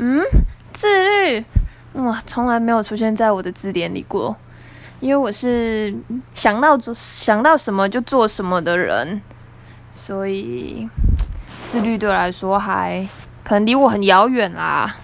嗯自律。哇从来没有出现在我的字典里过。因为我是想到做想到什么就做什么的人所以自律对我来说还可能离我很遥远啊